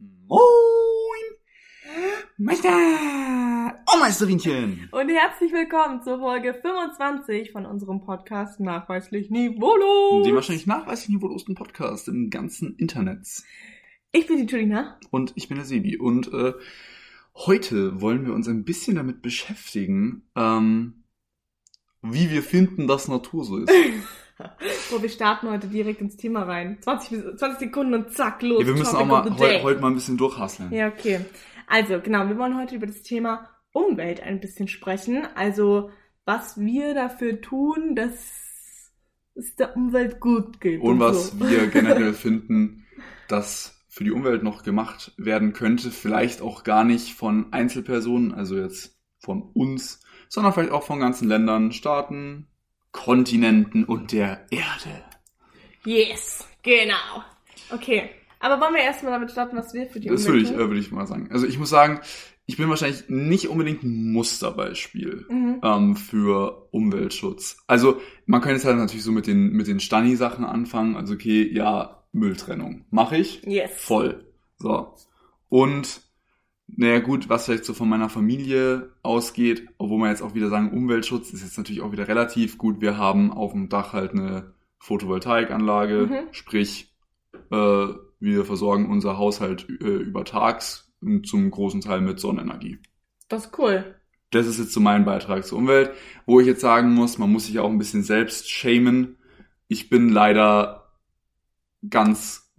Moin! Meister! Oh, Meisterinchen! Und herzlich willkommen zur Folge 25 von unserem Podcast Nachweislich Niveaulos. Dem wahrscheinlich nachweislich niveaulosen Podcast im ganzen Internet. Ich bin die Julina. Und ich bin der Sebi. Und äh, heute wollen wir uns ein bisschen damit beschäftigen, ähm, wie wir finden, dass Natur so ist. Wo wir starten heute direkt ins Thema rein. 20, 20 Sekunden und zack, los. Ja, wir müssen Topic auch mal heute mal ein bisschen durchhasseln. Ja, okay. Also, genau, wir wollen heute über das Thema Umwelt ein bisschen sprechen. Also, was wir dafür tun, dass es der Umwelt gut geht. Und was so. wir generell finden, dass für die Umwelt noch gemacht werden könnte, vielleicht auch gar nicht von Einzelpersonen, also jetzt von uns, sondern vielleicht auch von ganzen Ländern, Staaten, Kontinenten und der Erde. Yes, genau. Okay. Aber wollen wir erstmal damit starten, was wir für die Das würde Umwelt ich, tun? äh, würde ich mal sagen. Also ich muss sagen, ich bin wahrscheinlich nicht unbedingt ein Musterbeispiel Mhm. ähm, für Umweltschutz. Also man könnte jetzt halt natürlich so mit den, mit den Stani-Sachen anfangen. Also okay, ja, Mülltrennung. Mache ich. Yes. Voll. So. Und, naja, gut, was vielleicht so von meiner Familie ausgeht, obwohl man jetzt auch wieder sagen, Umweltschutz ist jetzt natürlich auch wieder relativ gut. Wir haben auf dem Dach halt eine Photovoltaikanlage, Mhm. sprich, äh, wir versorgen unser Haushalt äh, übertags und zum großen Teil mit Sonnenenergie. Das ist cool. Das ist jetzt so mein Beitrag zur Umwelt, wo ich jetzt sagen muss, man muss sich auch ein bisschen selbst schämen. Ich bin leider ganz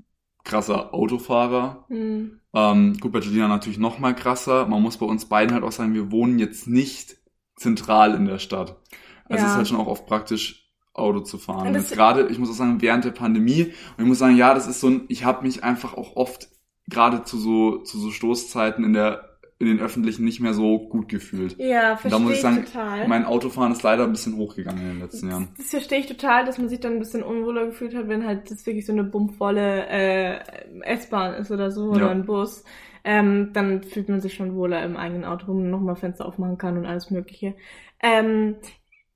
krasser Autofahrer. Hm. Ähm, gut, bei Julina natürlich noch mal krasser. Man muss bei uns beiden halt auch sagen, wir wohnen jetzt nicht zentral in der Stadt. Also Ja. es ist halt schon auch oft praktisch, Auto zu fahren. Jetzt gerade, ich muss auch sagen, während der Pandemie, und ich muss sagen, ja, das ist so ein, ich habe mich einfach auch oft gerade zu so, zu so Stoßzeiten in der, in den Öffentlichen nicht mehr so gut gefühlt. Ja, verstehe da muss ich sagen, total. mein Autofahren ist leider ein bisschen hochgegangen in den letzten Jahren. Das verstehe ich total, dass man sich dann ein bisschen unwohler gefühlt hat, wenn halt das wirklich so eine bummvolle äh, S-Bahn ist oder so oder Ja. ein Bus. Ähm, dann fühlt man sich schon wohler im eigenen Auto, wo man nochmal Fenster aufmachen kann und alles Mögliche. Ähm,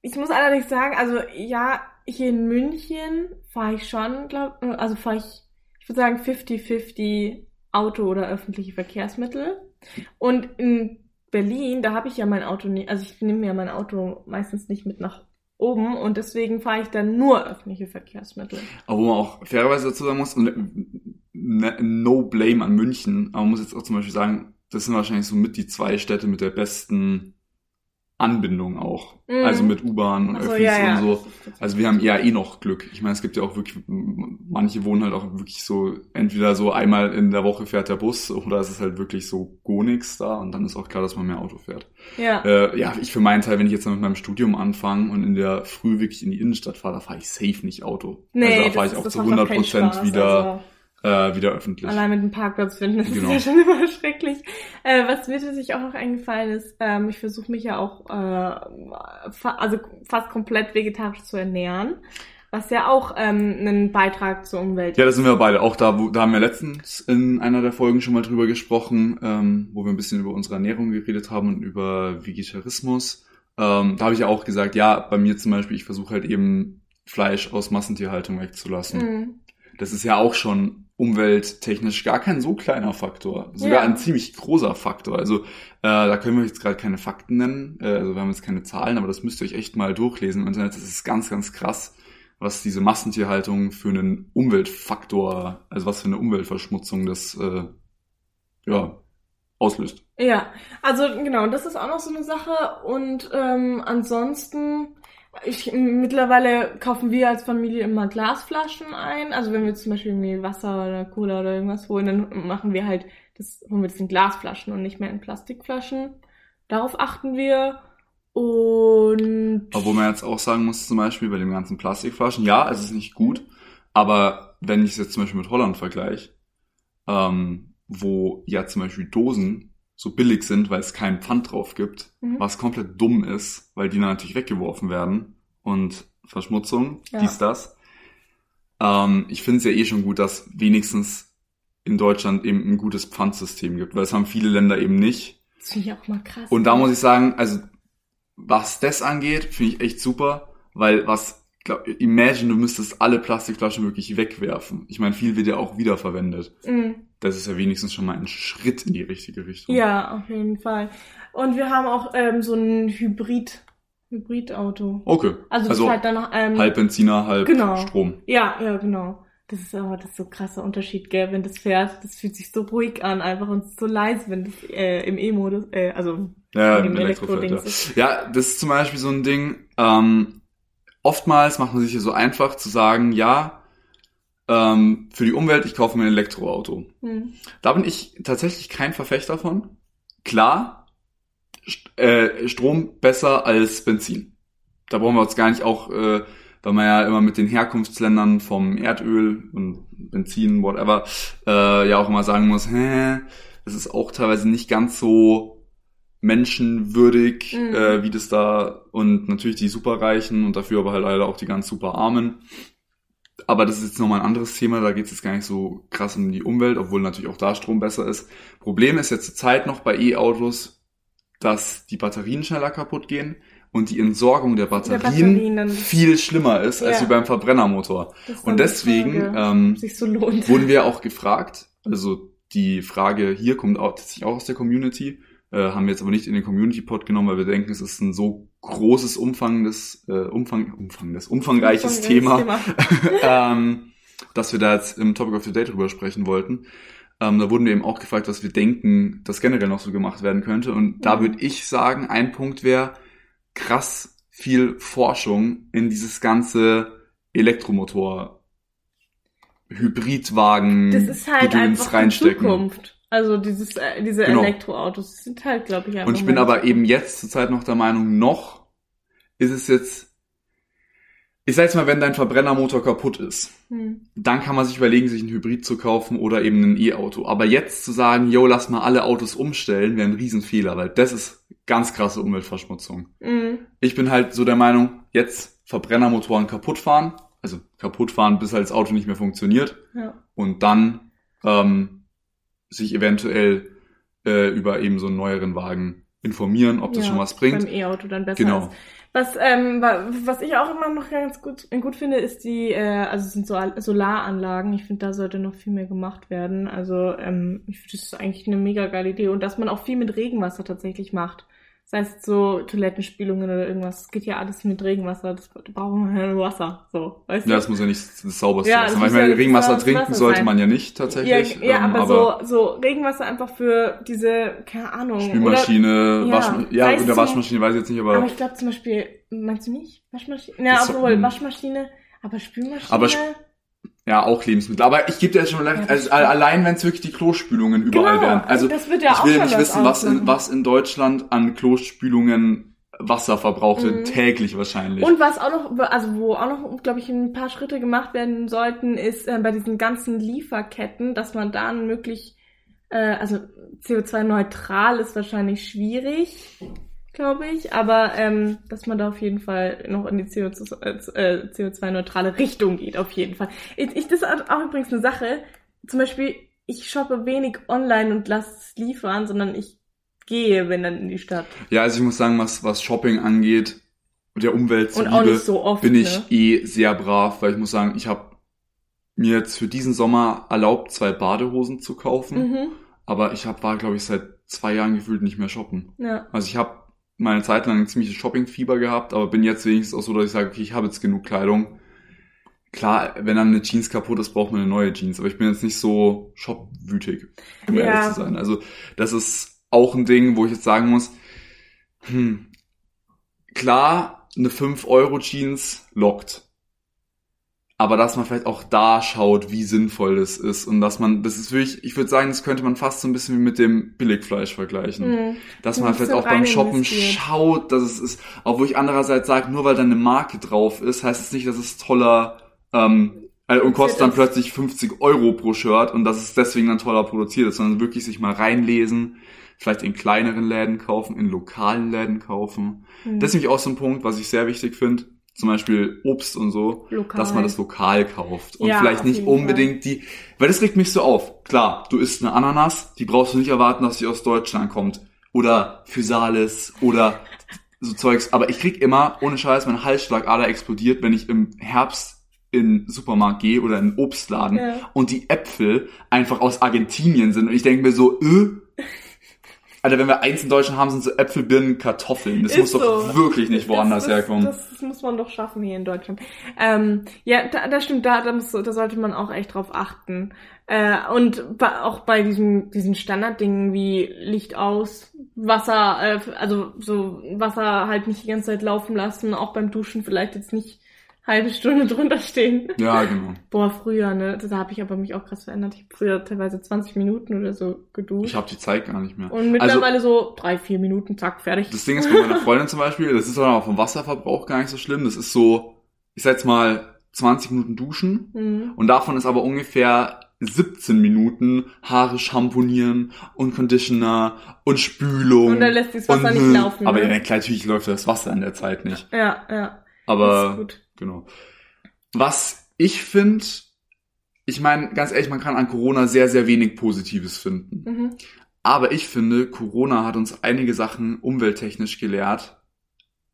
ich muss allerdings sagen, also ja, hier in München fahre ich schon, glaub, also fahre ich, ich würde sagen 50-50 Auto oder öffentliche Verkehrsmittel. Und in Berlin, da habe ich ja mein Auto nicht, also ich nehme ja mein Auto meistens nicht mit nach oben und deswegen fahre ich dann nur öffentliche Verkehrsmittel. Aber wo man auch fairerweise dazu sagen muss, ne- no blame an München, aber man muss jetzt auch zum Beispiel sagen, das sind wahrscheinlich so mit die zwei Städte mit der besten Anbindung auch. Mhm. Also mit U-Bahn und so, Öffis ja, ja, und so. Also wir haben ja eh noch Glück. Ich meine, es gibt ja auch wirklich, manche wohnen halt auch wirklich so, entweder so einmal in der Woche fährt der Bus oder es ist halt wirklich so gar nichts da und dann ist auch klar, dass man mehr Auto fährt. Ja. Äh, ja, ich für meinen Teil, wenn ich jetzt mit meinem Studium anfange und in der Früh wirklich in die Innenstadt fahre, da fahre ich safe nicht Auto. also da fahre ich auch zu macht 100 keinen Prozent wieder, also äh, wieder öffentlich. allein mit einem Parkplatz finden, das Genau. ist ja schon immer schrecklich. Äh, was mir tatsächlich auch noch eingefallen ist, ähm, ich versuche mich ja auch äh, fa also fast komplett vegetarisch zu ernähren, was ja auch ähm, einen Beitrag zur Umwelt Ja, da sind wir beide. Auch da, wo, da haben wir letztens in einer der Folgen schon mal drüber gesprochen, ähm, wo wir ein bisschen über unsere Ernährung geredet haben und über Vegetarismus. Ähm, da habe ich ja auch gesagt, ja, bei mir zum Beispiel, ich versuche halt eben Fleisch aus Massentierhaltung wegzulassen. Mhm. Das ist ja auch schon umwelttechnisch gar kein so kleiner Faktor. Sogar Ja. ein ziemlich großer Faktor. Also äh, da können wir jetzt gerade keine Fakten nennen. Äh, also wir haben jetzt keine Zahlen, aber das müsst ihr euch echt mal durchlesen im Internet. Das ist ganz, ganz krass, was diese Massentierhaltung für einen Umweltfaktor, also was für eine Umweltverschmutzung das äh, ja, auslöst. Ja, also genau, das ist auch noch so eine Sache. Und ähm, ansonsten, ich, mittlerweile kaufen wir als Familie immer Glasflaschen ein. Also wenn wir zum Beispiel irgendwie Wasser oder Cola oder irgendwas holen, dann machen wir halt, das holen wir das in Glasflaschen und nicht mehr in Plastikflaschen. Darauf achten wir. Und Obwohl man jetzt auch sagen muss, zum Beispiel bei den ganzen Plastikflaschen, ja, es ist nicht gut, aber wenn ich es jetzt zum Beispiel mit Holland vergleiche, ähm, wo ja zum Beispiel Dosen so billig sind, weil es keinen Pfand drauf gibt, Mhm. was komplett dumm ist, weil die dann natürlich weggeworfen werden und Verschmutzung, Ja. dies, das. Ähm, ich finde es ja eh schon gut, dass wenigstens in Deutschland eben ein gutes Pfandsystem gibt, weil es haben viele Länder eben nicht. das finde ich auch mal krass. Und da muss ich sagen, also was das angeht, finde ich echt super, weil was glaub, imagine, du müsstest alle Plastikflaschen wirklich wegwerfen. Ich meine, viel wird ja auch wiederverwendet. Mhm. Das ist ja wenigstens schon mal ein Schritt in die richtige Richtung. Ja, auf jeden Fall. Und wir haben auch ähm, so ein Hybrid, Hybridauto. Okay. Also, das ist halt dann ähm, halb Benziner, halb Genau. Strom. Ja, ja, genau. Das ist aber das ist so ein krasser Unterschied, gell, wenn das fährt. Das fühlt sich so ruhig an, einfach und so leise, wenn das äh, im E-Modus, äh, also Ja, im Elektrofeld, ja. Ist. ja, das ist zum Beispiel so ein Ding. Ähm, oftmals macht man sich hier so einfach zu sagen, ja, ähm, für die Umwelt, ich kaufe mir ein Elektroauto. hm. Da bin ich tatsächlich kein Verfechter von. Klar, St äh, Strom besser als Benzin. Da brauchen wir uns gar nicht auch, äh, weil man ja immer mit den Herkunftsländern vom Erdöl und Benzin, whatever, äh, ja auch immer sagen muss, hä, das ist auch teilweise nicht ganz so menschenwürdig, Mhm. äh, wie das da und natürlich die Superreichen und dafür aber halt leider auch die ganz super Armen. Aber das ist jetzt nochmal ein anderes Thema, da geht es jetzt gar nicht so krass um die Umwelt, obwohl natürlich auch da Strom besser ist. Problem ist jetzt zur Zeit noch bei E-Autos, dass die Batterien schneller kaputt gehen und die Entsorgung der Batterien, Batterien dann- viel schlimmer ist als Ja. wie beim Verbrennermotor. Und deswegen ähm, so wurden wir auch gefragt, also die Frage hier kommt auch tatsächlich auch aus der Community, äh, haben wir jetzt aber nicht in den Community-Pod genommen, weil wir denken, es ist ein so großes, umfangendes, äh, Umfang, umfangendes, umfangreiches Thema, ähm, dass wir da jetzt im Topic of the Day drüber sprechen wollten. Ähm, da wurden wir eben auch gefragt, was wir denken, das generell noch so gemacht werden könnte. Und da Mhm. würde ich sagen, ein Punkt wäre krass viel Forschung in dieses ganze Elektromotor, Hybridwagen, Das ist halt Gedöns einfach reinstecken. Zukunft. Also dieses, äh, diese Genau. Elektroautos sind halt, glaube ich, einfach. Und ich bin aber eben jetzt zurzeit noch der Meinung, noch ist es jetzt, ich sag jetzt mal, wenn dein Verbrennermotor kaputt ist, Hm. dann kann man sich überlegen, sich ein Hybrid zu kaufen oder eben ein E-Auto. Aber jetzt zu sagen, yo, lass mal alle Autos umstellen, wäre ein Riesenfehler, weil das ist ganz krasse Umweltverschmutzung. Mhm. Ich bin halt so der Meinung, jetzt Verbrennermotoren kaputt fahren, also kaputt fahren, bis halt das Auto nicht mehr funktioniert Ja. und dann ähm, sich eventuell äh, über eben so einen neueren Wagen informieren, ob das Ja, schon was bringt. Beim E-Auto dann besser Genau. ist. Was, ähm, wa- was ich auch immer noch ganz gut, gut finde, ist die, äh, also es sind so Solaranlagen. Ich finde, da sollte noch viel mehr gemacht werden. Also ähm, ich finde, das ist eigentlich eine mega geile Idee. Und dass man auch viel mit Regenwasser tatsächlich macht. Das heißt, so Toilettenspülungen oder irgendwas. Das geht ja alles mit Regenwasser. Das da brauchen wir ja nur Wasser. So, weißt du? Ja, das muss ja nicht das sauberste Ja, sein. muss Manchmal ja Regenwasser trinken Wasser sollte sein. man ja nicht ja, tatsächlich. ja, ähm, aber, so, so Regenwasser einfach für diese, keine Ahnung. Spülmaschine, Oder, Waschmaschine, ja, ja, sei es zum- Waschmaschine weiß ich jetzt nicht, Aber aber, ich glaube zum Beispiel, meinst du nicht? Waschmaschine? Ja, Das- obwohl, mm. Waschmaschine, aber Spülmaschine. Aber Sp- ja, auch Lebensmittel. Aber ich gebe dir jetzt schon Ja, also, allein wenn es wirklich die Klospülungen überall Genau, wären. Also das wird ja ich will ja nicht wissen, was in, was in Deutschland an Klospülungen Wasser verbraucht wird, Mhm. täglich wahrscheinlich. Und was auch noch, also wo auch noch, glaube ich, ein paar Schritte gemacht werden sollten, ist äh, bei diesen ganzen Lieferketten, dass man dann möglich, äh, also CO2-neutral ist wahrscheinlich schwierig, glaube ich, aber ähm, dass man da auf jeden Fall noch in die CO2, äh, CO2-neutrale Richtung geht, auf jeden Fall. Ich, ich, das ist auch übrigens eine Sache, zum Beispiel, ich shoppe wenig online und lasse es liefern, sondern ich gehe, wenn dann in die Stadt. Ja, also ich muss sagen, was, was Shopping angeht, der Umwelt Und zuliebe, so oft, bin ich ne? eh sehr brav, weil ich muss sagen, ich habe mir jetzt für diesen Sommer erlaubt, zwei Badehosen zu kaufen, Mhm. aber ich hab, war, glaube ich, seit zwei Jahren gefühlt nicht mehr shoppen. Ja. Also ich habe meine Zeit lang ein ziemliches Shoppingfieber gehabt, aber bin jetzt wenigstens auch so, dass ich sage, okay, ich habe jetzt genug Kleidung. Klar, wenn dann eine Jeans kaputt ist, braucht man eine neue Jeans, aber ich bin jetzt nicht so shopwütig, um Ja. ehrlich zu sein. Also das ist auch ein Ding, wo ich jetzt sagen muss, hm, klar, eine 5-Euro-Jeans lockt. Aber dass man vielleicht auch da schaut, wie sinnvoll das ist und dass man, das ist wirklich, ich würde sagen, das könnte man fast so ein bisschen wie mit dem Billigfleisch vergleichen. Mhm. Dass man vielleicht auch beim Shoppen investiert. schaut, dass es ist, wo ich andererseits sage, nur weil da eine Marke drauf ist, heißt es nicht, dass es toller ähm, äh, und kostet dann das- plötzlich 50 Euro pro Shirt und dass es deswegen dann toller produziert ist, sondern wirklich sich mal reinlesen, vielleicht in kleineren Läden kaufen, in lokalen Läden kaufen. Mhm. Das ist nämlich auch so ein Punkt, was ich sehr wichtig finde. Zum Beispiel Obst und so, Lokal. dass man das lokal kauft und Ja, vielleicht nicht unbedingt die, weil das regt mich so auf. Klar, du isst eine Ananas, die brauchst du nicht erwarten, dass sie aus Deutschland kommt oder Physalis oder so Zeugs. Aber ich krieg immer, ohne Scheiß, mein Halsschlagader explodiert, wenn ich im Herbst in Supermarkt gehe oder in den Obstladen Ja. und die Äpfel einfach aus Argentinien sind. Und ich denke mir so, äh, Alter, wenn wir eins in Deutschland haben, sind so Äpfel, Birnen, Kartoffeln. Das muss Ist doch so. wirklich nicht woanders das, das, herkommen. Das muss man doch schaffen hier in Deutschland. Ähm, ja, da, das stimmt, da, da, muss, da sollte man auch echt drauf achten. Äh, und bei, auch bei diesen, diesen Standarddingen wie Licht aus, Wasser, äh, also so Wasser halt nicht die ganze Zeit laufen lassen, auch beim Duschen vielleicht jetzt nicht halbe Stunde drunter stehen. ja, genau. Boah, früher, ne? Da habe ich aber mich auch krass verändert. Ich habe früher teilweise 20 Minuten oder so geduscht. Ich habe die Zeit gar nicht mehr. und mittlerweile so drei, vier Minuten, zack, fertig. Das Ding ist bei meiner Freundin zum Beispiel, das ist auch vom Wasserverbrauch gar nicht so schlimm. Das ist so, ich sag jetzt mal 20 Minuten duschen Mhm. und davon ist aber ungefähr 17 Minuten Haare schamponieren und Conditioner und Spülung. Und dann lässt das Wasser und, nicht laufen, Aber ne? ja, klar, natürlich läuft das Wasser in der Zeit nicht. Ja, ja. Ist Aber gut. genau. Was ich finde, ich meine, ganz ehrlich, man kann an Corona sehr, sehr wenig Positives finden. Mhm. Aber ich finde, Corona hat uns einige Sachen umwelttechnisch gelehrt,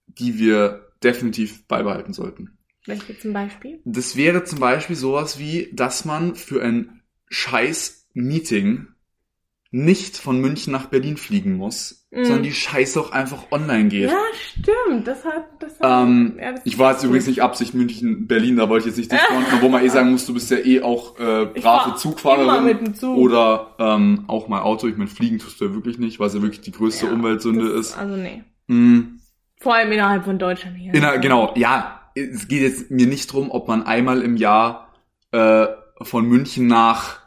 die wir definitiv beibehalten sollten. Welche zum Beispiel? Das wäre zum Beispiel sowas wie, dass man für ein scheiß Meeting nicht von München nach Berlin fliegen muss, Mhm. sondern die Scheiße auch einfach online geht. Ja, stimmt. Das hat, das hat, Ähm, ja, das ich war jetzt übrigens nicht Absicht München, Berlin, da wollte ich jetzt nicht dich fronten, wo man eh sagen muss, du bist ja eh auch äh, brave fahr Zugfahrerin. immer mit dem Zug. Oder ähm, auch mal Auto. Ich meine, fliegen tust du ja wirklich nicht, weil es ja wirklich die größte Ja, Umweltsünde ist. Also nee. Mm, Vor allem innerhalb von Deutschland hier. inner, genau, ja. Es geht jetzt mir nicht drum, ob man einmal im Jahr äh, von München nach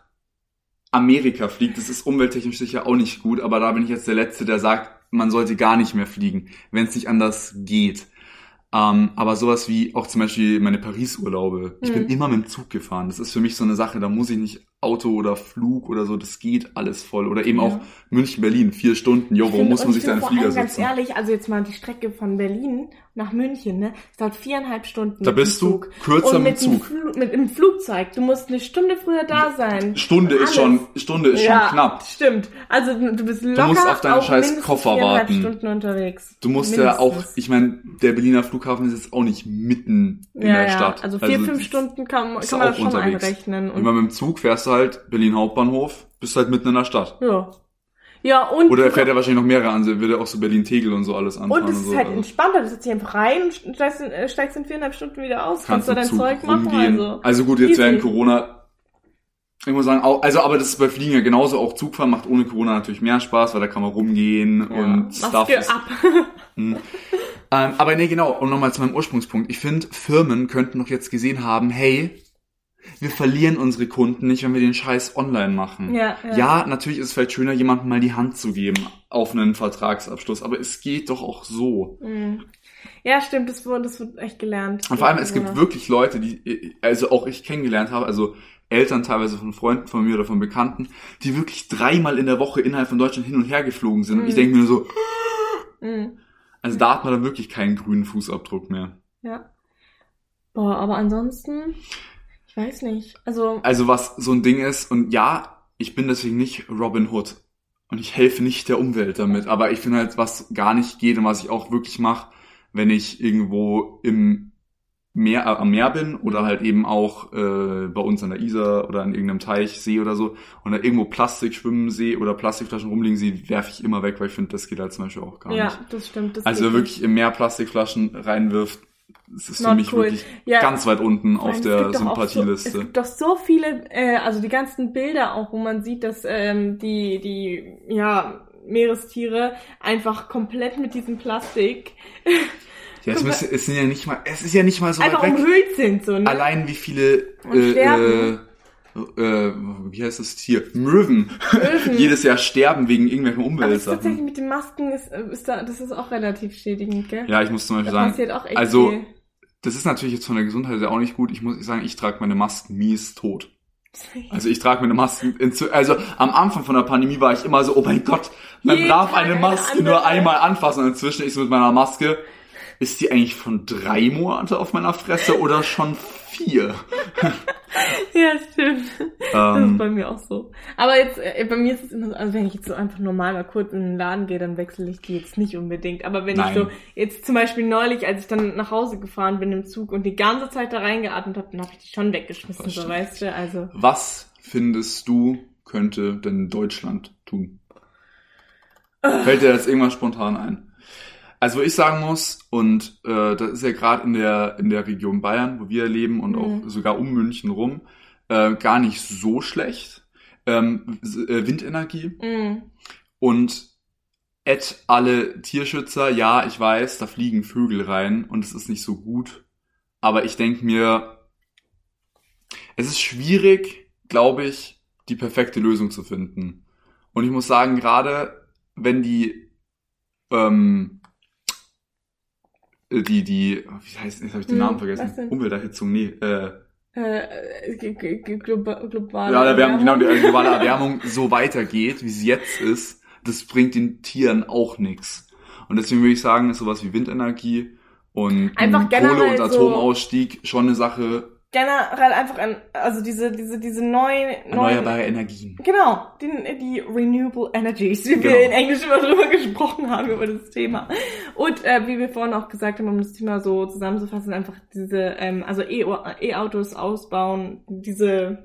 Amerika fliegt. Das ist umwelttechnisch sicher auch nicht gut, aber da bin ich jetzt der Letzte, der sagt, man sollte gar nicht mehr fliegen, wenn es nicht anders geht. Ähm, aber sowas wie auch zum Beispiel meine Paris-Urlaube. Ich bin Mhm. immer mit dem Zug gefahren. Das ist für mich so eine Sache, da muss ich nicht Auto oder Flug oder so, das geht alles voll. Oder eben Ja. auch München, Berlin, vier Stunden. Jo, warum muss man ich sich da in vor Flieger setzen? Ganz ehrlich, also jetzt mal die Strecke von Berlin nach München, ne? Es dauert viereinhalb Stunden. Da mit dem bist du kürzer Und mit dem, Zug. Fl mit dem Flugzeug. Du musst eine Stunde früher da sein. Stunde ist schon, Stunde ist ja, schon knapp. Stimmt. Also du bist locker musst auf deinen scheiß mindestens Koffer warten. Stunden unterwegs. Du musst ja auch, Mindestens. ich meine, der Berliner Flughafen ist jetzt auch nicht mitten in ja, der ja. Stadt. Also vier, fünf Stunden kann, kann man schon unterwegs. einrechnen. Immer mit dem Zug fährst du halt Berlin Hauptbahnhof, bist halt mitten in der Stadt. ja. Ja, und, Oder er fährt ja wahrscheinlich noch mehrere an, wird er auch so Berlin-Tegel und so alles anfahren und es ist so. halt also entspannter. Du setzt dich einfach rein und steigst in, äh, steigst in viereinhalb Stunden wieder aus. kannst Kannst, du dein Zug Zeug machen. rumgehen. Also. Also gut, jetzt easy. während Corona, ich muss sagen, auch, also aber das ist bei Fliegen ja genauso, auch Zugfahren macht ohne Corona natürlich mehr Spaß, weil da kann man rumgehen ja. und Stuff ist ab. Ähm, aber nee, genau, und nochmal zu meinem Ursprungspunkt. Ich finde, Firmen könnten doch jetzt gesehen haben, hey, wir verlieren unsere Kunden nicht, wenn wir den Scheiß online machen. Ja, ja. ja, natürlich ist es vielleicht schöner, jemandem mal die Hand zu geben auf einen Vertragsabschluss, aber es geht doch auch so. Mhm. Ja, stimmt, das wurde, das wird echt gelernt. Und vor allem, es gibt wirklich Leute, die, also auch ich kennengelernt habe, also Eltern teilweise von Freunden von mir oder von Bekannten, die wirklich dreimal in der Woche innerhalb von Deutschland hin und her geflogen sind. Und ich Mhm. denke mir so, Mhm. also da hat man dann wirklich keinen grünen Fußabdruck mehr. Ja. Boah, aber ansonsten, ich weiß nicht. Also, Also was so ein Ding ist, und ja, ich bin deswegen nicht Robin Hood. Und ich helfe nicht der Umwelt damit. Aber ich finde halt, was gar nicht geht und was ich auch wirklich mache, wenn ich irgendwo im Meer, äh, am Meer bin oder halt eben auch äh, bei uns an der Isar oder an irgendeinem Teich, See oder so und da irgendwo Plastik schwimmen sehe oder Plastikflaschen rumliegen sehe, werfe ich immer weg, weil ich finde, das geht halt zum Beispiel auch gar ja, nicht. das stimmt. Das Also wirklich im Meer Plastikflaschen reinwirft, das ist für Not mich cool. wirklich Ja. ganz weit unten Vor auf der auch So, es Sympathieliste. gibt doch so viele, äh, also die ganzen Bilder auch, wo man sieht, dass ähm, die, die, ja, Meerestiere einfach komplett mit diesem Plastik Ja, es, müsste, es sind ja nicht mal, es ist ja nicht mal so einfach weit weg. umhüllt sind, so, ne? Allein wie viele äh, äh. Äh, wie heißt das Tier? Möwen. Möwen. Jedes Jahr sterben wegen irgendwelchen Aber das ist tatsächlich Umweltsachen. mit den Masken ist, ist da, das ist auch relativ schädigend, gell? Ja, ich muss zum Beispiel sagen, passiert auch echt also viel. das ist natürlich jetzt von der Gesundheit her auch nicht gut. Ich muss sagen, ich trage meine Masken mies tot. Also ich trage meine Masken, also am Anfang von der Pandemie war ich immer so, oh mein Gott, man Jeden darf eine eine Maske andere. nur einmal anfassen. Und inzwischen ist mit meiner Maske, ist die eigentlich von drei Monate auf meiner Fresse oder schon vier? Ja, stimmt. das Ähm, ist bei mir auch so. Aber jetzt, äh, bei mir ist es immer so, also wenn ich jetzt so einfach normal mal kurz in den Laden gehe, dann wechsle ich die jetzt nicht unbedingt. Aber wenn Nein. ich so, jetzt zum Beispiel neulich, als ich dann nach Hause gefahren bin im Zug und die ganze Zeit da reingeatmet habe, dann habe ich die schon weggeschmissen, Das so weißt du, also. Was findest du, könnte denn Deutschland tun? Fällt dir jetzt irgendwas spontan ein? Also, wo ich sagen muss, und äh, das ist ja gerade in der, in der Region Bayern, wo wir leben und auch Mhm. sogar um München rum, äh, gar nicht so schlecht. Ähm, äh, Windenergie Mm. und et alle Tierschützer, ja, ich weiß, da fliegen Vögel rein und es ist nicht so gut. Aber ich denke mir, es ist schwierig, glaube ich, die perfekte Lösung zu finden. Und ich muss sagen, gerade wenn die, ähm, äh, die, die, wie heißt, jetzt habe ich den Hm, Namen vergessen. Umwelterhitzung, nee, äh, Äh, globa- globale ja, Erwärmung, genau, die Erwärmung. globale Erwärmung so weitergeht, wie sie jetzt ist, das bringt den Tieren auch nichts. Und deswegen würde ich sagen, ist sowas wie Windenergie und Einfach Kohle- und Atomausstieg schon eine Sache, Generell einfach an, also diese, diese, diese neuen, neuen erneuerbare Energien. Genau, die, die Renewable Energies, wie wir Genau. in Englisch immer drüber gesprochen haben, über das Thema. Und äh, wie wir vorhin auch gesagt haben, um das Thema so zusammenzufassen, einfach diese, ähm, also E- E-Autos ausbauen, diese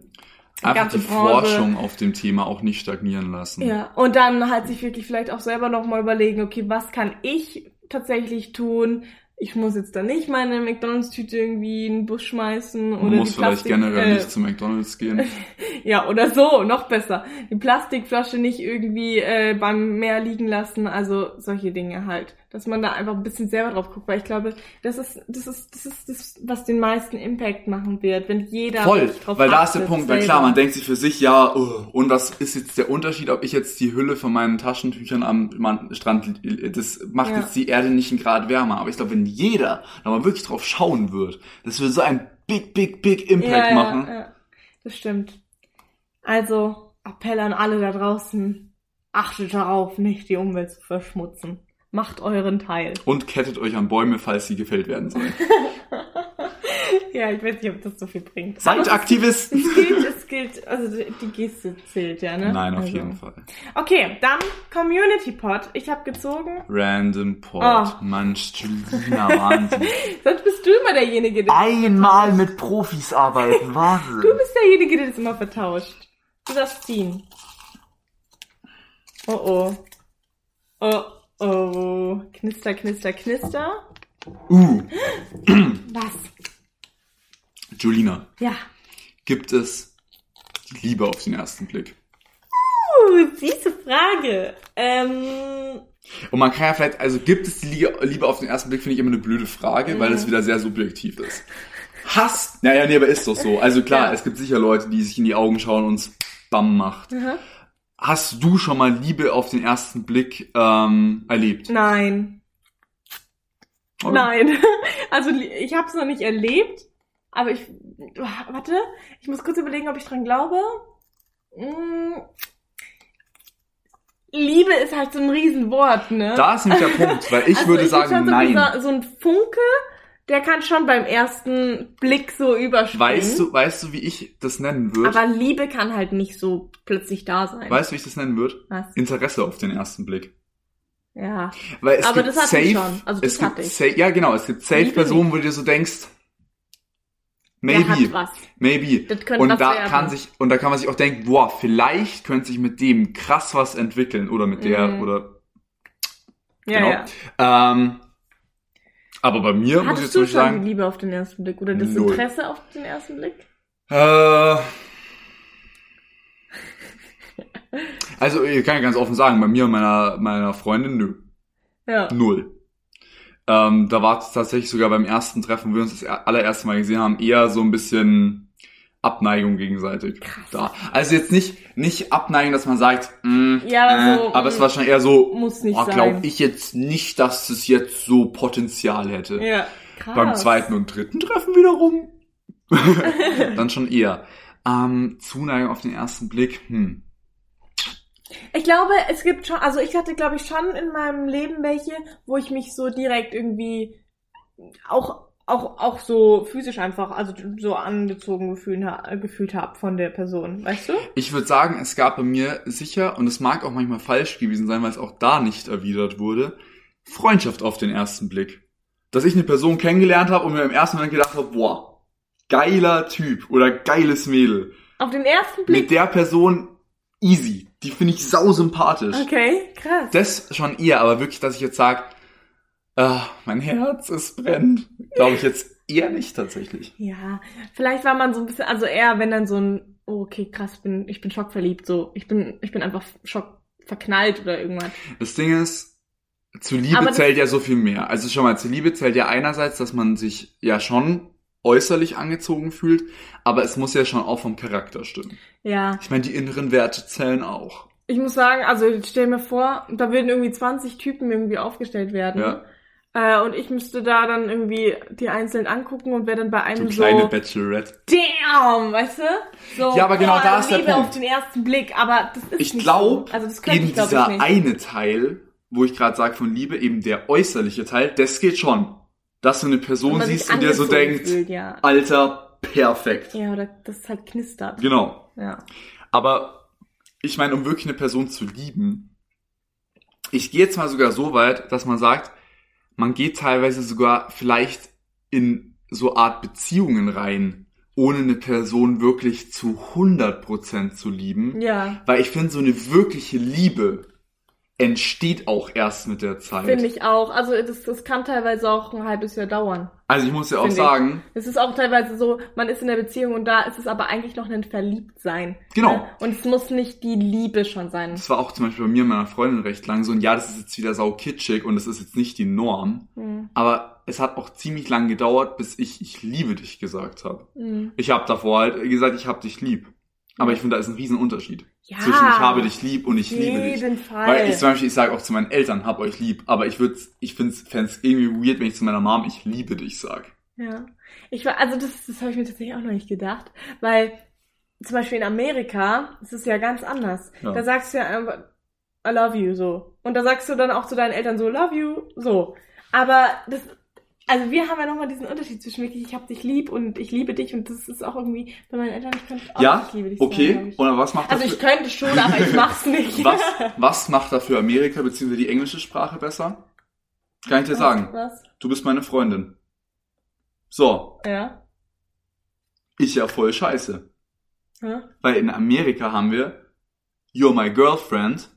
Einfach die Branche. Forschung auf dem Thema auch nicht stagnieren lassen. Ja, und dann halt sich wirklich vielleicht auch selber nochmal überlegen, okay, was kann ich tatsächlich tun? Ich muss jetzt da nicht meine McDonalds-Tüte irgendwie in den Bus schmeißen oder Man muss die vielleicht Plastik, generell äh, nicht zu McDonalds gehen. Ja, oder so, noch besser. Die Plastikflasche nicht irgendwie äh, beim Meer liegen lassen, also solche Dinge halt. Dass man da einfach ein bisschen selber drauf guckt, weil ich glaube, das ist das ist das ist das, was den meisten Impact machen wird, wenn jeder Voll, drauf weil da ist der Punkt, weil klar, man denkt sich für sich, ja, oh, und was ist jetzt der Unterschied, ob ich jetzt die Hülle von meinen Taschentüchern am Strand, das macht Ja. jetzt die Erde nicht einen Grad wärmer, aber ich glaube, wenn jeder da mal wirklich drauf schauen wird, das würde so einen big, big, big Impact ja, machen. Ja, ja, das stimmt. Also, Appell an alle da draußen, achtet darauf, nicht die Umwelt zu verschmutzen. Macht euren Teil. Und kettet euch an Bäume, falls sie gefällt werden sollen. Ja, ich weiß nicht, ob das so viel bringt. Seid Aber Aktivisten! Es gilt, es gilt, also die Geste zählt ja, ne? Nein, auf also. jeden Fall. Okay, dann Community Pod. Ich habe gezogen. Random Port, Oh. Mensch, Julina, Wahnsinn. Sonst bist du immer derjenige, der. Einmal mit Profis arbeiten, Wahnsinn. Du bist derjenige, der das immer vertauscht. Du darfst ziehen. Oh oh. Oh oh. Knister, knister, knister. Uh, Was? Julina, Ja. gibt es die Liebe auf den ersten Blick? Uh, süße Frage. Ähm, Und man kann ja vielleicht, also gibt es die Liebe, auf den ersten Blick, finde ich immer eine blöde Frage, weil Mhm. das wieder sehr subjektiv ist. Hass? Naja, nee, aber ist doch so. Also klar, Ja. es gibt sicher Leute, die sich in die Augen schauen und es BAM macht. aha. Hast du schon mal Liebe auf den ersten Blick ähm, erlebt? nein. Oder? Nein. Also ich habe es noch nicht erlebt, aber ich warte, ich muss kurz überlegen, ob ich dran glaube. Mm. Liebe ist halt so ein Riesenwort, ne? Da ist nämlich der Punkt, weil ich Also würde würd sagen, schon so nein. So ein Funke, der kann schon beim ersten Blick so überspringen. Weißt du, weißt du, wie ich das nennen würde? Aber Liebe kann halt nicht so plötzlich da sein. Weißt du, wie ich das nennen würde? Was? Interesse auf den ersten Blick. Ja. Weil es Aber gibt das hatte ich safe, schon. Also das es hatte ich. safe, ja genau, es gibt safe Liebe Personen, wo du dir so denkst, maybe, maybe. Das könnte Und da werden. kann sich, und da kann man sich auch denken, boah, vielleicht könnte sich mit dem krass was entwickeln oder mit der Mhm. oder Ja, genau. ja. Ähm, aber bei mir muss ich Hattest jetzt du schon sagen, die Liebe auf den ersten Blick oder das Null. Interesse auf den ersten Blick? Äh, also ich kann ja ganz offen sagen, bei mir und meiner, meiner Freundin, nö, Ja. null. Ähm, da war es tatsächlich sogar beim ersten Treffen, wo wir uns das er- allererste Mal gesehen haben, eher so ein bisschen Abneigung gegenseitig Krass. da. Also jetzt nicht, nicht Abneigung, dass man sagt, mm, Ja, äh, so, aber es mm, war schon eher so, Muss nicht oh, glaube ich jetzt nicht, dass es jetzt so Potenzial hätte. Ja. Krass. Beim zweiten und dritten Treffen wiederum. Dann schon eher. Ähm, Zuneigung auf den ersten Blick, hm. Ich glaube, es gibt schon, also ich hatte, glaube ich, schon in meinem Leben welche, wo ich mich so direkt irgendwie auch auch, auch so physisch einfach, also so angezogen gefühlt, gefühlt habe von der Person, weißt du? Ich würde sagen, es gab bei mir sicher, und es mag auch manchmal falsch gewesen sein, weil es auch da nicht erwidert wurde, Freundschaft auf den ersten Blick. Dass ich eine Person kennengelernt habe und mir im ersten Moment gedacht habe, boah, geiler Typ oder geiles Mädel. Auf den ersten Blick? Mit der Person easy. Die finde ich sau sympathisch. Okay, krass. Das schon eher, aber wirklich, dass ich jetzt sage, ah, mein Herz, es brennt. Glaube ich jetzt eher nicht tatsächlich. Ja, vielleicht war man so ein bisschen, also eher, wenn dann so ein, oh, okay, krass, bin, ich bin schockverliebt, so, ich bin, ich bin einfach schock verknallt oder irgendwas. Das Ding ist, zu Liebe zählt ja so viel mehr. Also schon mal, zu Liebe zählt ja einerseits, dass man sich ja schon äußerlich angezogen fühlt, aber es muss ja schon auch vom Charakter stimmen. Ja. Ich meine, die inneren Werte zählen auch. Ich muss sagen, also stell mir vor, da würden irgendwie 20 Typen irgendwie aufgestellt werden. Ja. Äh, und ich müsste da dann irgendwie die einzeln angucken und wäre dann bei einem so... kleine Bachelorette. Damn, weißt du? So, ja, aber genau boah, da ist Liebe der Punkt. auf den ersten Blick, aber das ist ich nicht glaub, so. Also das könnte eben ich, glaub dieser ich eine Teil, wo ich gerade sage von Liebe, eben der äußerliche Teil, das geht schon. Dass du eine Person siehst und dir so denkt, fühlt, ja. Alter, perfekt. Ja, oder das halt knistert. Genau. Ja. Aber ich meine, um wirklich eine Person zu lieben, ich gehe jetzt mal sogar so weit, dass man sagt, man geht teilweise sogar vielleicht in so Art Beziehungen rein, ohne eine Person wirklich zu 100% zu lieben. Ja. Weil ich finde, so eine wirkliche Liebe entsteht auch erst mit der Zeit. Finde ich auch. Also das, das kann teilweise auch ein halbes Jahr dauern. Also ich muss ja auch sagen. Es ist auch teilweise so, man ist in der Beziehung und da ist es aber eigentlich noch ein Verliebtsein. Genau. Ne? Und es muss nicht die Liebe schon sein. Das war auch zum Beispiel bei mir und meiner Freundin recht lang so. Und ja, das ist jetzt wieder sau kitschig und das ist jetzt nicht die Norm. Mhm. Aber es hat auch ziemlich lang gedauert, bis ich ich liebe dich gesagt habe. Mhm. Ich habe davor halt gesagt, ich habe dich lieb. Aber ich finde, da ist ein Riesenunterschied. Ja, zwischen ich habe dich lieb und ich liebe dich. Fall. Weil ich zum Beispiel, ich sage auch zu meinen Eltern, hab euch lieb, aber ich würde, ich finde es irgendwie weird, wenn ich zu meiner Mom, ich liebe dich sag. Ja. Ich war, also das, das habe ich mir tatsächlich auch noch nicht gedacht, weil zum Beispiel in Amerika ist es ja ganz anders. Ja. Da sagst du ja einfach, I love you so. Und da sagst du dann auch zu deinen Eltern so, love you so. Aber das also wir haben ja nochmal diesen Unterschied zwischen wirklich, ich hab dich lieb und ich liebe dich und das ist auch irgendwie bei meinen Eltern, ich könnte auch ja, ich liebe dich okay. sagen, Oder was macht Also ich könnte schon, aber ich mach's nicht. was, was macht dafür Amerika bzw. die englische Sprache besser? Kann ich dir sagen. Was? Du bist meine Freundin. So. Ja. Ist ja voll scheiße. Hm? Weil in Amerika haben wir You're my girlfriend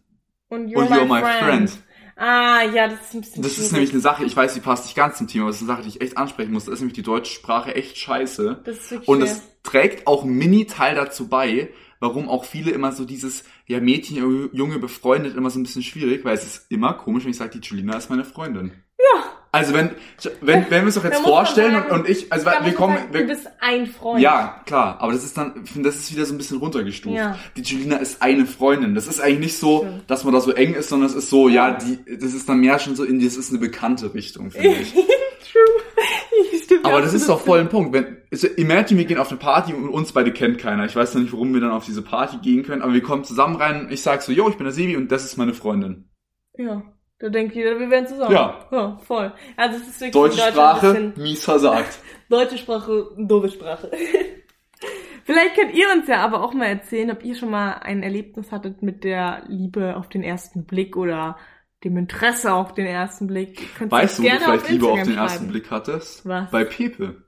und You're, und you're my, my friend. friend. Ah, ja, das ist ein bisschen Das ist nämlich eine Sache, ich weiß, die passt nicht ganz zum Thema, aber das ist eine Sache, die ich echt ansprechen muss. Da ist nämlich die deutsche Sprache echt scheiße. Das ist wirklich Und es trägt auch einen Mini-Teil dazu bei, warum auch viele immer so dieses, ja, Mädchen, Junge befreundet immer so ein bisschen schwierig, weil es ist immer komisch, wenn ich sage, die Julina ist meine Freundin. Ja. Also wenn, wenn, wenn wir es doch jetzt vorstellen sagen, und ich, also wir kommen, sagen, wir, du bist ein Freund. Ja, klar, aber das ist dann, das ist wieder so ein bisschen runtergestuft. Ja. Die Julina ist eine Freundin. Das ist eigentlich nicht so, Stimmt. dass man da so eng ist, sondern es ist so, ja, ja die, das ist dann mehr schon so in, das ist eine bekannte Richtung, finde ich. True. Stimmt, aber das ist doch voll ein Punkt. Wenn, also imagine, wir gehen auf eine Party und uns beide kennt keiner. Ich weiß noch nicht, warum wir dann auf diese Party gehen können, aber wir kommen zusammen rein und ich sag so, yo, ich bin der Sebi und das ist meine Freundin. Ja. Da denkt jeder, wir wären zusammen. Ja. Ja, voll. Also es ist wirklich Deutsche Sprache, mies versagt. Deutsche Sprache, doofe Sprache. Vielleicht könnt ihr uns ja aber auch mal erzählen, ob ihr schon mal ein Erlebnis hattet mit der Liebe auf den ersten Blick oder dem Interesse auf den ersten Blick. Weißt du, wo du vielleicht Liebe auf den ersten Blick hattest? Was? Bei Pepe.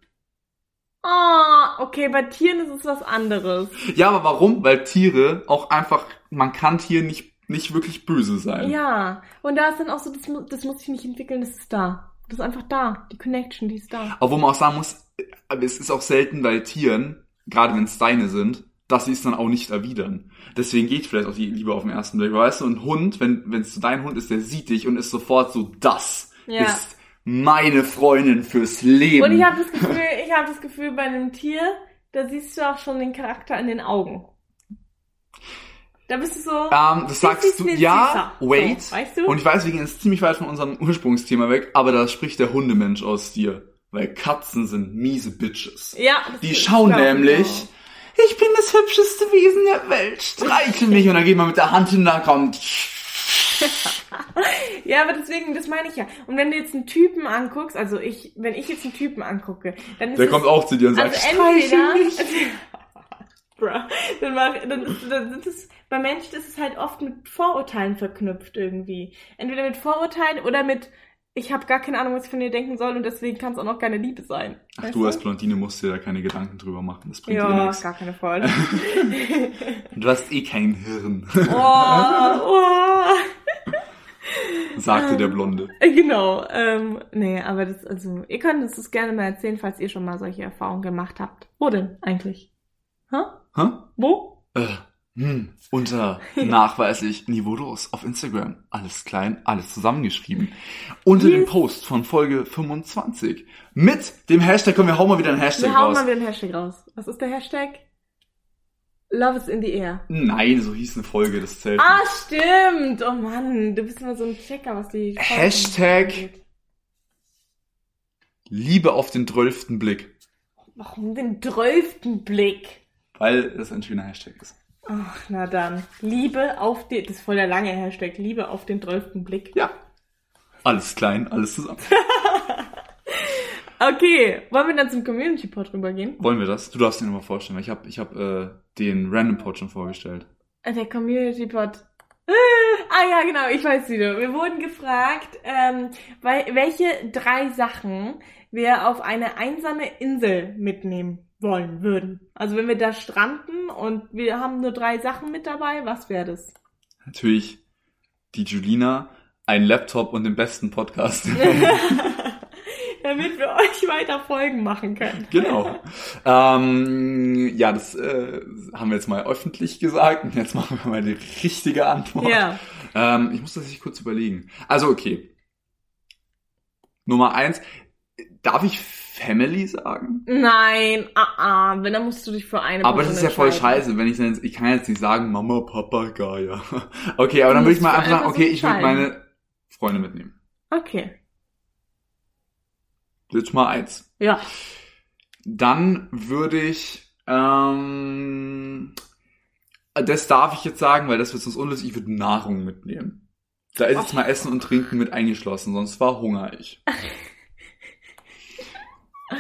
Ah, oh, okay, bei Tieren ist es was anderes. Ja, aber warum? Weil Tiere auch einfach, man kann Tiere nicht nicht wirklich böse sein. Ja, und da ist dann auch so, das, das muss sich nicht entwickeln, das ist da. Das ist einfach da. Die Connection, die ist da. Aber wo man auch sagen muss, es ist auch selten bei Tieren, gerade wenn es deine sind, dass sie es dann auch nicht erwidern. Deswegen geht vielleicht auch die Liebe auf den ersten Blick. Weißt du, ein Hund, wenn wenn es so dein Hund ist, der sieht dich und ist sofort so, das ja. ist meine Freundin fürs Leben. Und ich habe das Gefühl, ich habe das Gefühl, bei einem Tier, da siehst du auch schon den Charakter in den Augen. Da bist du so. Ähm, das sagst du, ja, wait. So, weißt du? Und ich weiß, wir gehen jetzt ziemlich weit von unserem Ursprungsthema weg, aber da spricht der Hundemensch aus dir. Weil Katzen sind miese Bitches. Ja. Die schauen nämlich, ich bin das hübscheste Wesen der Welt, streichel mich und dann geht man mit der Hand hin, da kommt. Ja, aber deswegen, das meine ich ja. Und wenn du jetzt einen Typen anguckst, also ich, wenn ich jetzt einen Typen angucke, dann ist Der es, kommt auch zu dir und sagt, also entweder. Bruh, dann, mach, dann, ist, dann sind es, bei Menschen ist es halt oft mit Vorurteilen verknüpft irgendwie. Entweder mit Vorurteilen oder mit, ich habe gar keine Ahnung, was ich von dir denken soll und deswegen kann es auch noch keine Liebe sein. Ach, Weißt du als Blondine musst dir da keine Gedanken drüber machen. Das bringt dir Ja, nichts. gar keine Freude. Du hast eh kein Hirn, oh, oh. sagte der Blonde. Genau, ähm, nee, aber das, also, ihr könnt uns das gerne mal erzählen, falls ihr schon mal solche Erfahrungen gemacht habt. Wo denn eigentlich? Hä? Hä? Wo? Äh, hm, unter nachweislich niveaulos auf Instagram. Alles klein, alles zusammengeschrieben. Unter dem Yes. Post von Folge 25. Mit dem Hashtag, komm, wir hauen mal wieder einen Hashtag Wir hauen raus. mal wieder einen Hashtag raus. Was ist der Hashtag? Love is in the air. Nein, so hieß eine Folge, das zählt Ah, stimmt! Oh Mann, du bist immer so ein Checker, was die... Folgen Hashtag- angeht. Liebe auf den zwölften Blick. Warum den zwölften Blick? Weil das ein schöner Hashtag ist. Ach, na dann. Liebe auf den... Das ist voll der lange Hashtag. Liebe auf den zwölften Blick. Ja. Alles klein, alles zusammen. Okay, wollen wir dann zum Community-Pod rübergehen? Wollen wir das? Du darfst dir nochmal vorstellen, weil ich habe ich hab, äh, den Random Pod schon vorgestellt. Äh, Der Community Pod. Äh, Ah ja, genau, ich weiß wieder. Wir wurden gefragt, ähm, weil, welche drei Sachen wir auf eine einsame Insel mitnehmen wollen würden. Also wenn wir da stranden und wir haben nur drei Sachen mit dabei, was wäre das? Natürlich die Julina, ein Laptop und den besten Podcast. Damit wir euch weiter Folgen machen können. genau. ähm, ja, das äh, haben wir jetzt mal öffentlich gesagt und jetzt machen wir mal die richtige Antwort. Ja. Ähm, ich muss das sich kurz überlegen. Also okay. Nummer eins. Darf ich Family sagen? Nein, ah, ah, wenn, dann musst du dich für eine Aber das Person ist ja voll scheiße, wenn ich dann jetzt, ich kann jetzt nicht sagen, Mama, Papa, Gaia. Okay, aber dann würde ich mal einfach sagen, okay, ich würde meine Freunde mitnehmen. Okay. Jetzt mal eins. Ja. Dann würde ich, ähm, das darf ich jetzt sagen, weil das wird sonst unlustig, ich würde Nahrung mitnehmen. Da ist jetzt mal Essen und Trinken mit eingeschlossen, sonst verhungere ich.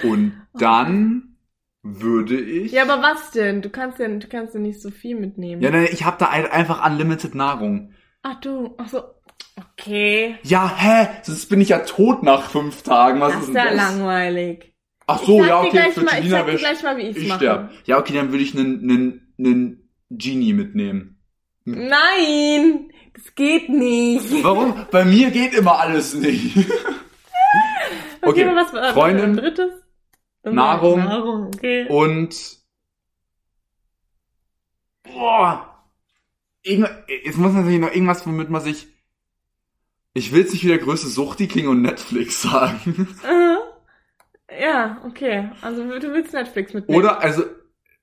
Und dann würde ich, Ja, aber was denn? Du kannst ja, du kannst ja nicht so viel mitnehmen. ja, nein, ich habe da ein- einfach unlimited Nahrung. Ach du, ach so. Okay. Ja, hä? Sonst bin ich ja tot nach fünf Tagen. Was Das ist ist denn ja das? langweilig. Ach Ich so, ja, okay, für mal, ich Julina wäre gleich mal, wie ich's ich mache. sterb. Ja, okay, dann würde ich einen, einen, einen Genie mitnehmen. Nein, das geht nicht. Warum? Bei mir geht immer alles nicht. Okay, aber was war Freundin. ein drittes? Nahrung. Nahrung, okay. Und boah, es muss natürlich noch irgendwas, womit man sich ich will jetzt nicht wieder größte Suchti klingen und Netflix sagen. Äh, ja, okay. Also du willst Netflix mitnehmen. Oder, also,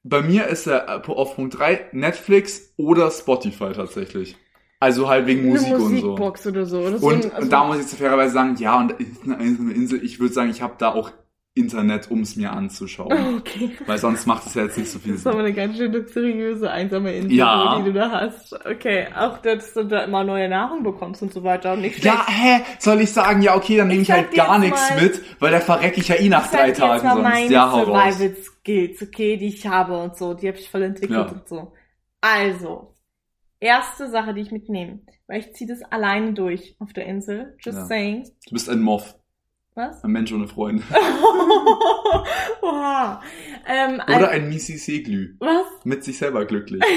bei mir ist er auf Punkt 3 Netflix oder Spotify tatsächlich. Also halt wegen Musik und so. Musikbox oder so. Oder so Und, ein- also- und da muss ich jetzt fairerweise sagen, ja, und ist eine Insel, ich würde sagen, ich habe da auch Internet, um es mir anzuschauen. Okay. Weil sonst macht es ja jetzt nicht so viel Das ist aber Sinn. eine ganz schön luxuriöse, einsame Insel, Ja. die du da hast. Okay, auch dass du da immer neue Nahrung bekommst und so weiter. Nicht schlecht. Ja, hä? Soll ich sagen, ja, okay, dann nehme Ich ich, halt gar nichts mal- mit, weil da verrecke ich ja eh nach drei Tagen sonst. meine Ja, hau raus. Survival Skills, okay, die ich habe und so. Die habe ich voll entwickelt Ja. und so. Also, erste Sache, die ich mitnehme. Weil ich ziehe das alleine durch auf der Insel. Just Ja. saying. Du bist ein Moff, Was? ein Mensch ohne Freunde. Oha. Ähm, Oder also, ein Misi Seglü. was? Mit sich selber glücklich.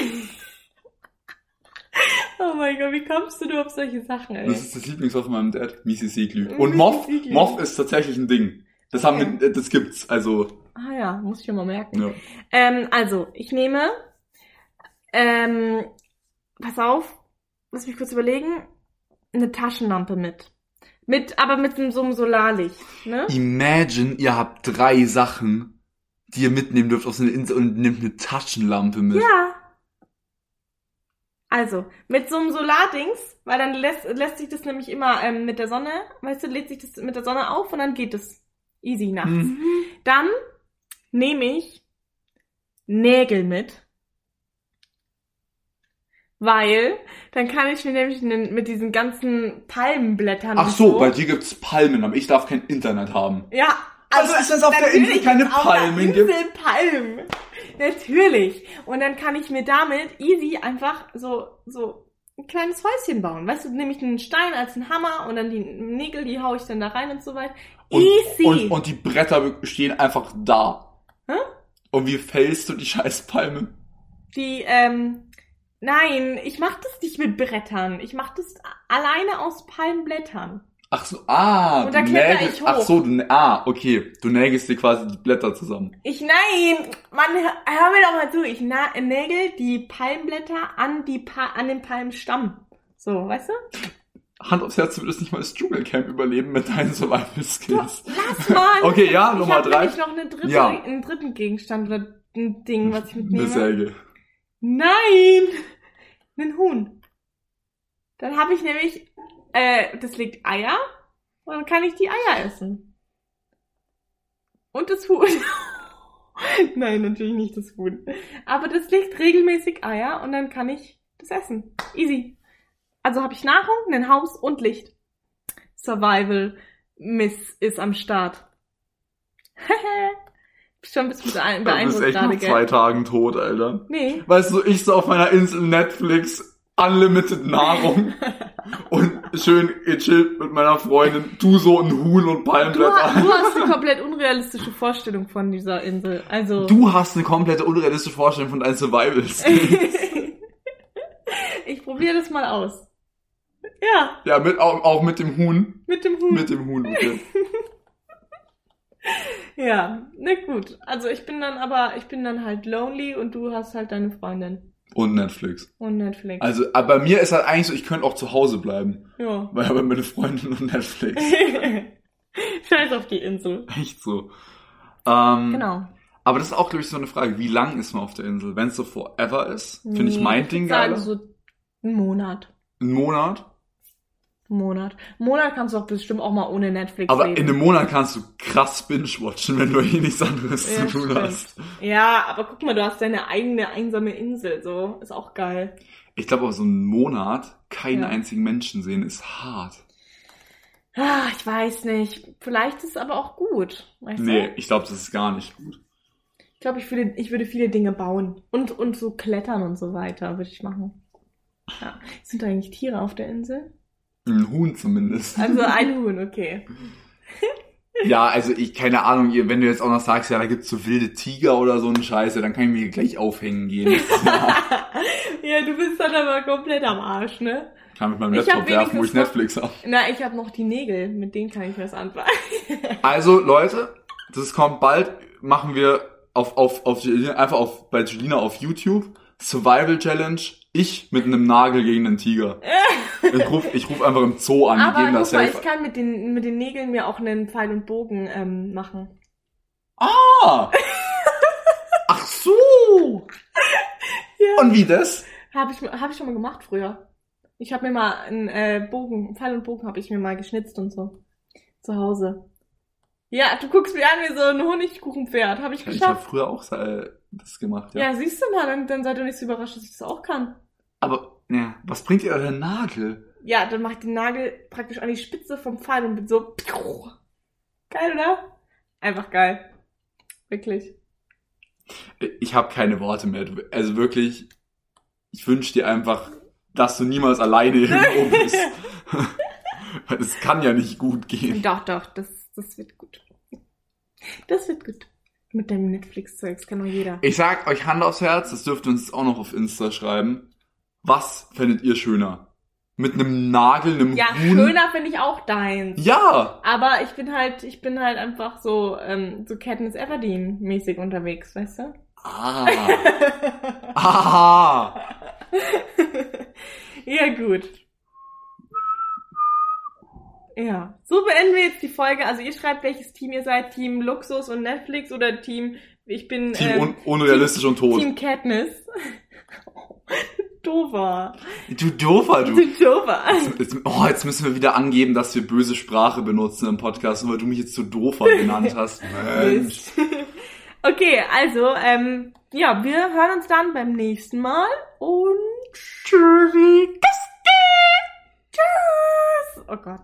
Oh mein Gott, wie kommst du nur auf solche Sachen, ey? Das ist das Lieblingswort von meinem Dad, Misi Seglü. Misi Und Moff. Moff ist tatsächlich ein Ding. Das haben Okay. wir, das gibt's, also, Ah ja, muss ich mal merken. ja. Ähm, also, ich nehme, ähm, pass auf, lass mich kurz überlegen, eine Taschenlampe mit. Mit, aber mit so einem Solarlicht, ne? Imagine, ihr habt drei Sachen, die ihr mitnehmen dürft auf so eine Insel und nehmt eine Taschenlampe mit. Ja. Also, mit so einem Solardings, weil dann lässt, lässt sich das nämlich immer ähm, mit der Sonne, weißt du, lädt sich das mit der Sonne auf und dann geht es easy nachts. Mhm. Dann nehme ich Nägel mit. Weil dann kann ich mir nämlich mit diesen ganzen Palmenblättern Ach und so, bei dir gibt's Palmen, aber ich darf kein Internet haben. Ja, Was ist, wenn's auf der Insel keine Palmen gibt? Insel Palmen. Natürlich. Und dann kann ich mir damit easy einfach so, so ein kleines Häuschen bauen. Weißt du, nehme ich einen Stein als einen Hammer und dann die Nägel, die hau ich dann da rein und so weiter. Und, Easy. und, und die Bretter stehen einfach da. Hä? Und wie fällst du die scheiß Palme? Die, ähm, nein, ich mach das nicht mit Brettern. Ich mach das alleine aus Palmblättern. Ach so, ah, Und da du kletter nägelst, ich hoch. ach so, du, ah, okay, du nägelst dir quasi die Blätter zusammen. Ich, nein, Mann, hör, hör mir doch mal zu. Ich na, nägel die Palmblätter an, die pa an den Palmstamm. So, weißt du? Hand aufs Herz, du würdest nicht mal das Dschungelcamp überleben mit deinen Survival Skills. Lass mal. Okay, ja, ich Nummer hab drei. nämlich noch eine dritte, Ja. einen dritten Gegenstand oder ein Ding, was ich Eine mitnehme. Säge. Nein! Ein Huhn. Dann habe ich nämlich, äh, das legt Eier und dann kann ich die Eier essen. Und das Huhn. Nein, natürlich nicht das Huhn. Aber das legt regelmäßig Eier und dann kann ich das essen. Easy. Also habe ich Nahrung, ein Haus und Licht. Survival Miss ist am Start. Schon ein bisschen beein- Du bist beeindruckt echt gerade, nach zwei? Tagen tot, Alter. Nee. Weißt du, ich so auf meiner Insel Netflix, unlimited Nahrung und schön gechillt mit meiner Freundin, du so ein Huhn und Du, Palmblätter. du hast eine komplett unrealistische Vorstellung von dieser Insel. Also. Du hast eine komplette unrealistische Vorstellung von deinen Survivals. ich probiere das mal aus. Ja, ja, mit, auch, auch mit dem Huhn. mit dem Huhn. Mit dem Huhn, okay. Ja, na gut. Also ich bin dann aber, ich bin dann halt lonely und du hast halt deine Freundin Und Netflix. und Netflix. Also, aber bei mir ist halt eigentlich so, ich könnte auch zu Hause bleiben. ja. Weil aber meine Freundin und Netflix. Scheiß auf die Insel. Echt so. Ähm, Genau. Aber das ist auch, glaube ich, so eine Frage, wie lang ist man auf der Insel? Wenn es so forever ist, finde ich Nee, mein würd Ding sagen, geil. so einen Monat. Ein Monat. Monat. Monat kannst du auch bestimmt auch mal ohne Netflix Aber leben. in einem Monat kannst du krass binge-watchen, wenn du hier nichts anderes Ja, zu tun stimmt. hast. Ja, aber guck mal, du hast deine eigene einsame Insel, so. Ist auch geil. Ich glaube, aber so einen Monat keinen Ja. einzigen Menschen sehen ist hart. Ah, ich weiß nicht. Vielleicht ist es aber auch gut. Weißt Nee, du? ich glaube, das ist gar nicht gut. Ich glaube, ich würde, ich würde viele Dinge bauen. Und, und so klettern und so weiter würde ich machen. Ja. Sind da eigentlich Tiere auf der Insel? Ein Huhn zumindest. Also ein Huhn, okay. Ja, also ich, keine Ahnung, wenn du jetzt auch noch sagst, ja, da gibt's so wilde Tiger oder so eine Scheiße, dann kann ich mir gleich aufhängen gehen. ja, du bist dann aber komplett am Arsch, ne? kann mit meinem Ich Laptop werfen, wo ich Netflix habe. Na, ich habe noch die Nägel. Mit denen kann ich was anfangen. Also, Leute, das kommt bald, machen wir auf, auf, auf, einfach auf, bei Julina auf YouTube, Survival Challenge, ich mit einem Nagel gegen einen Tiger. Ich ruf, ich ruf einfach im Zoo an, die aber geben guck das mal, ich kann mit den, mit den Nägeln mir auch einen Pfeil und Bogen ähm, machen. Ah! Ach so! Ja. Und wie das? Habe ich, hab ich schon mal gemacht früher. Ich habe mir mal einen äh, Bogen, einen Pfeil und Bogen habe ich mir mal geschnitzt und so. Zu Hause. Ja, du guckst mir an wie so ein Honigkuchenpferd. Habe ich Ich habe geschafft. früher auch äh, das gemacht, ja. Ja, siehst du mal, dann, dann seid ihr nicht so überrascht, dass ich das auch kann. Aber, ja, was bringt ihr euer Nagel? Ja, dann mach ich den Nagel praktisch an die Spitze vom Pfeil und bin so. Geil, oder? Einfach geil. Wirklich. Ich habe keine Worte mehr. Also wirklich, ich wünsche dir einfach, dass du niemals alleine irgendwo bist. Es kann ja nicht gut gehen. Doch, doch, das, das wird gut. Das wird gut. Mit deinem Netflix-Zeugs kann doch jeder. Ich sag euch Hand aufs Herz, das dürft ihr uns auch noch auf Insta schreiben. Was fändet ihr schöner? Mit einem Nagel, einem Ja, Huhn? schöner finde ich auch deins. Ja! Aber ich bin halt, ich bin halt einfach so, ähm, so Katniss Everdeen mäßig unterwegs, weißt du? Ah. Ah. ja, gut. Ja, so beenden wir jetzt die Folge. Also ihr schreibt, welches Team ihr seid. Team Luxus und Netflix oder Team, ich bin Team ähm, un unrealistisch und tot. Team Katniss. Dover. Du Doofer, du. Du Dover. Jetzt, oh, jetzt müssen wir wieder angeben, dass wir böse Sprache benutzen im Podcast, weil du mich jetzt zu Doofer genannt hast. Mensch. Okay, also, ähm, ja, wir hören uns dann beim nächsten Mal und Tschüssi. Tschüss. Oh Gott.